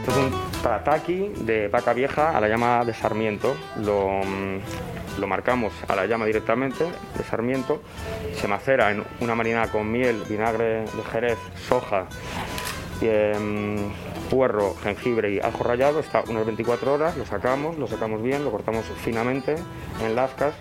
Esto es un Taqui de vaca vieja a la llama de Sarmiento. Lo, mm, lo, marcamos a la llama directamente de Sarmiento. Se macera en una marinada con miel, vinagre de jerez, soja, y, em, puerro, jengibre y ajo rallado. Está unas 24 horas, lo sacamos, lo sacamos bien, lo cortamos finamente en lascas.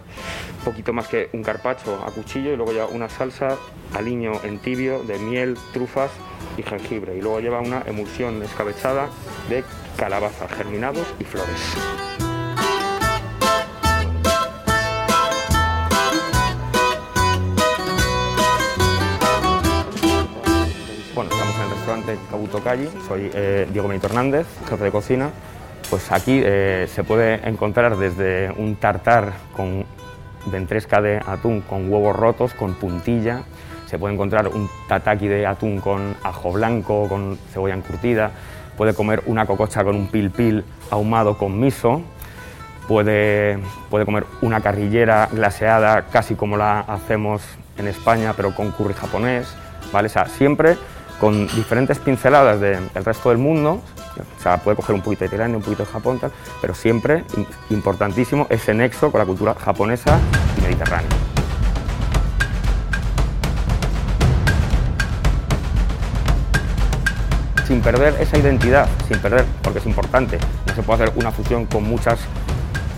Poquito más que un carpacho a cuchillo y luego ya una salsa aliño en tibio de miel, trufas y jengibre. Y luego lleva una emulsión escabechada de calabaza, germinados y flores. Soy eh, Diego Benito Hernández, jefe de cocina. Pues aquí eh, se puede encontrar desde un tartar con ventresca de atún con huevos rotos, con puntilla, se puede encontrar un tataki de atún con ajo blanco, con cebolla encurtida, puede comer una cococha con un pil pil ahumado con miso, puede, puede comer una carrillera glaseada casi como la hacemos en España, pero con curry japonés, ¿vale? O sea, siempre con diferentes pinceladas de- del resto del mundo, o sea, puede coger un poquito de Tailandia, un poquito de Japón, tal, pero siempre, im- importantísimo, ese nexo con la cultura japonesa y mediterránea. sin perder esa identidad, sin perder, porque es importante, no se puede hacer una fusión con muchas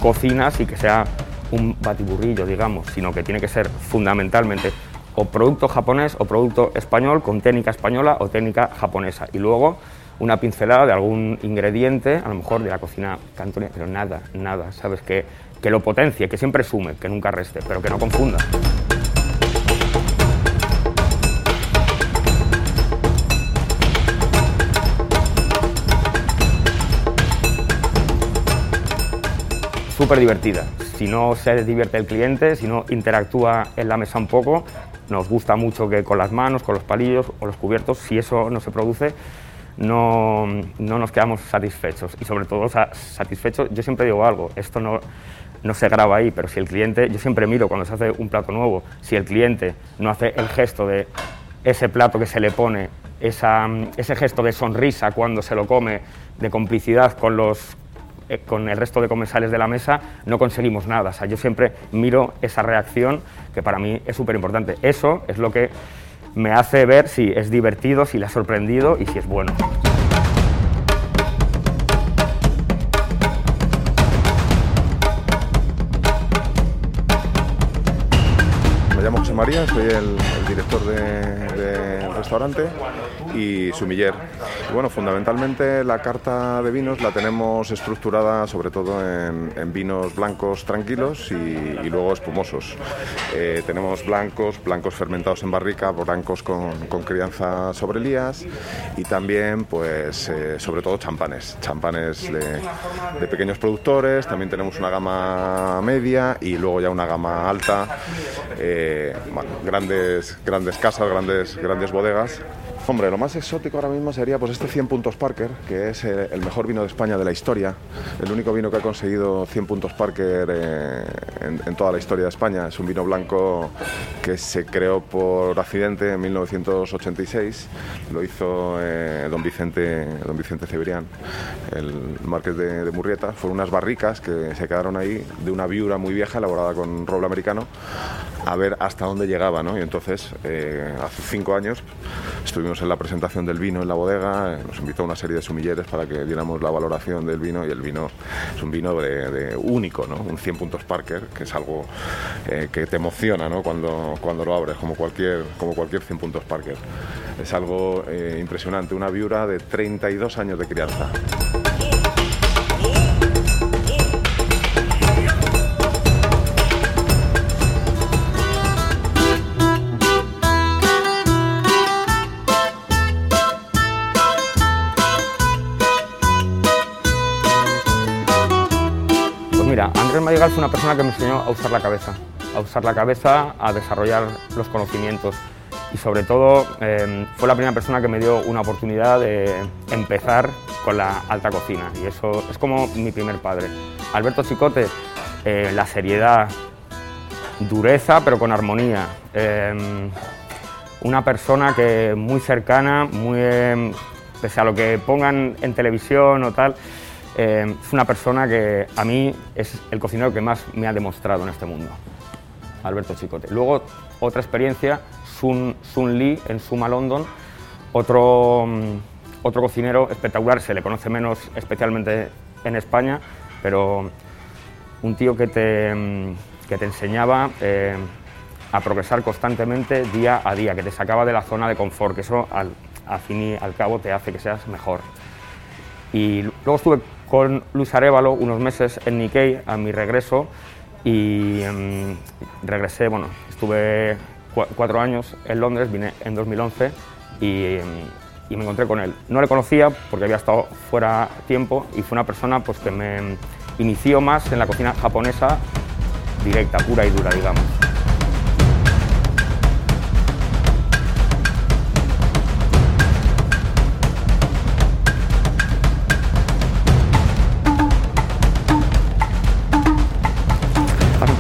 cocinas y que sea un batiburrillo, digamos, sino que tiene que ser fundamentalmente o producto japonés o producto español con técnica española o técnica japonesa. Y luego una pincelada de algún ingrediente, a lo mejor de la cocina cantonesa, pero nada, nada, ¿sabes? Que, que lo potencie, que siempre sume, que nunca reste, pero que no confunda. súper divertida. Si no se divierte el cliente, si no interactúa en la mesa un poco, nos gusta mucho que con las manos, con los palillos o los cubiertos, si eso no se produce, no, no nos quedamos satisfechos. Y sobre todo sa- satisfechos, yo siempre digo algo, esto no, no se graba ahí, pero si el cliente, yo siempre miro cuando se hace un plato nuevo, si el cliente no hace el gesto de ese plato que se le pone, esa, ese gesto de sonrisa cuando se lo come, de complicidad con los eh, con el resto de comensales de la mesa no conseguimos nada. Yo siempre miro esa reacción que para mí es súper importante. Eso es lo que me hace ver si es divertido, si le ha sorprendido y si es bueno. María, soy el, director de- del restaurante y sumiller. Y bueno, fundamentalmente la carta de vinos la tenemos estructurada sobre todo en, vinos blancos tranquilos y, luego espumosos. Eh, tenemos blancos, blancos fermentados en barrica, blancos con, con crianza sobre lías y también pues eh, sobre todo champanes, champanes de, de pequeños productores, también tenemos una gama media y luego ya una gama alta, eh, grandes, grandes casas, grandes, grandes bodegas. Hombre, lo más exótico ahora mismo sería pues este 100 puntos Parker, que es eh, el mejor vino de España de la historia, el único vino que ha conseguido 100 puntos Parker eh, en, en toda la historia de España. Es un vino blanco que se creó por accidente en 1986, lo hizo eh, don Vicente, don Vicente Cebrián, el marqués de, de Murrieta. Fueron unas barricas que se quedaron ahí de una viura muy vieja elaborada con roble americano a ver hasta dónde llegaba, ¿no? Y entonces, eh, hace cinco años, estuvimos en la presentación del vino en la bodega, eh, nos invitó una serie de sumilleres para que diéramos la valoración del vino y el vino es un vino de, único, ¿no? Un 100 puntos Parker, que es algo eh, que te emociona, ¿no? Cuando, cuando lo abres, como cualquier, como cualquier 100 puntos Parker. Es algo impresionante, una viura de 32 años de crianza. Fue una persona que me enseñó a usar la cabeza, a usar la cabeza, a desarrollar los conocimientos y sobre todo em, fue la primera persona que me dio una oportunidad de empezar con la alta cocina y eso es como mi primer padre. Alberto Chicote, eh, la seriedad, dureza pero con armonía. Em, una persona que muy cercana, muy, em, pese a lo que pongan en televisión o tal, es una persona que a mí es el cocinero que más me ha demostrado en este mundo, Alberto Chicote. Luego, otra experiencia Sun, Sun Lee en Suma London, otro, mm, otro cocinero espectacular, se le conoce menos especialmente en España, pero un tío que te, mm, que te enseñaba eh, a progresar constantemente día a día, que te sacaba de la zona de confort, que eso al, fin y al cabo te hace que seas mejor. Y luego estuve con Luis Arevalo unos meses en Nikkei a mi regreso y mm, regresé, bueno, estuve cuatro años en Londres, vine en 2011 y, me encontré con él. No le conocía porque había estado fuera tiempo y fue una persona pues, que me inició más en la cocina japonesa directa, pura y dura, digamos.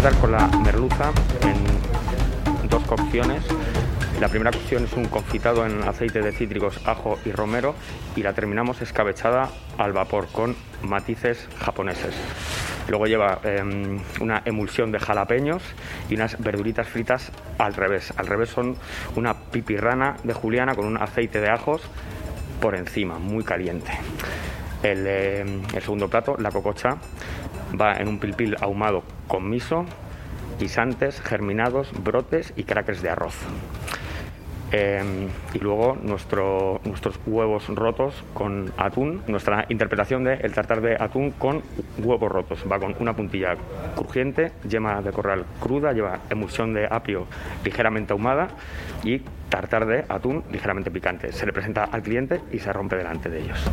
Con la merluza cocciones. La primera cocción es un confitado en aceite de cítricos, ajo y romero y la terminamos escabechada al vapor con matices japoneses. Luego lleva em, una emulsión de jalapeños y unas verduritas fritas al revés. Al revés son una pipirrana de juliana con un aceite de ajos por encima, muy caliente. El, em, el segundo plato, la cococha, va en un pilpil ahumado con miso, guisantes, germinados, brotes y crackers de arroz. Em, y luego nuestros huevos rotos con atún, nuestra interpretación del el tartar de atún con huevos rotos. Va con una puntilla crujiente, yema de corral cruda, lleva emulsión de apio ligeramente ahumada y tartar de atún ligeramente picante. Se le presenta al cliente y se rompe delante de ellos.